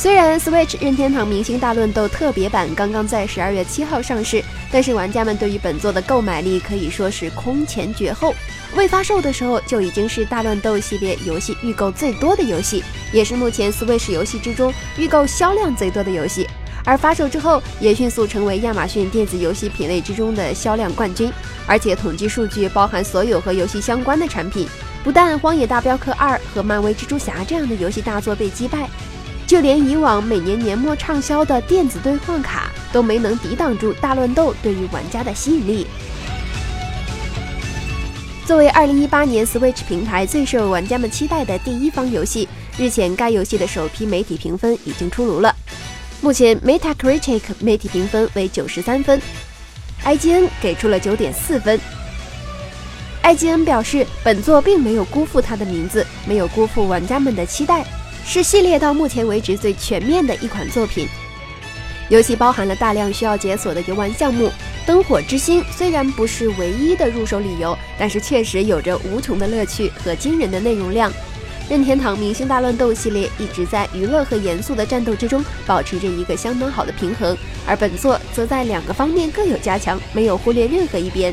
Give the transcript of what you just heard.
虽然 Switch 任天堂明星大乱斗特别版刚刚在十二月七号上市，但是玩家们对于本作的购买力可以说是空前绝后。未发售的时候就已经是大乱斗系列游戏预购最多的游戏，也是目前 Switch 游戏之中预购销量最多的游戏。而发售之后，也迅速成为亚马逊电子游戏品类之中的销量冠军。而且统计数据包含所有和游戏相关的产品，不但《荒野大镖客二》和《漫威蜘蛛侠》这样的游戏大作被击败。就连以往每年年末畅销的电子兑换卡都没能抵挡住大乱斗对于玩家的吸引力。作为2018年 Switch 平台最受玩家们期待的第一方游戏，日前该游戏的首批媒体评分已经出炉了。目前 Metacritic 媒体评分为93分，IGN 给出了9.4分。IGN 表示，本作并没有辜负它的名字，没有辜负玩家们的期待。是系列到目前为止最全面的一款作品。游戏包含了大量需要解锁的游玩项目。灯火之星虽然不是唯一的入手理由，但是确实有着无穷的乐趣和惊人的内容量。任天堂明星大乱斗系列一直在娱乐和严肃的战斗之中保持着一个相当好的平衡，而本作则在两个方面各有加强，没有忽略任何一边。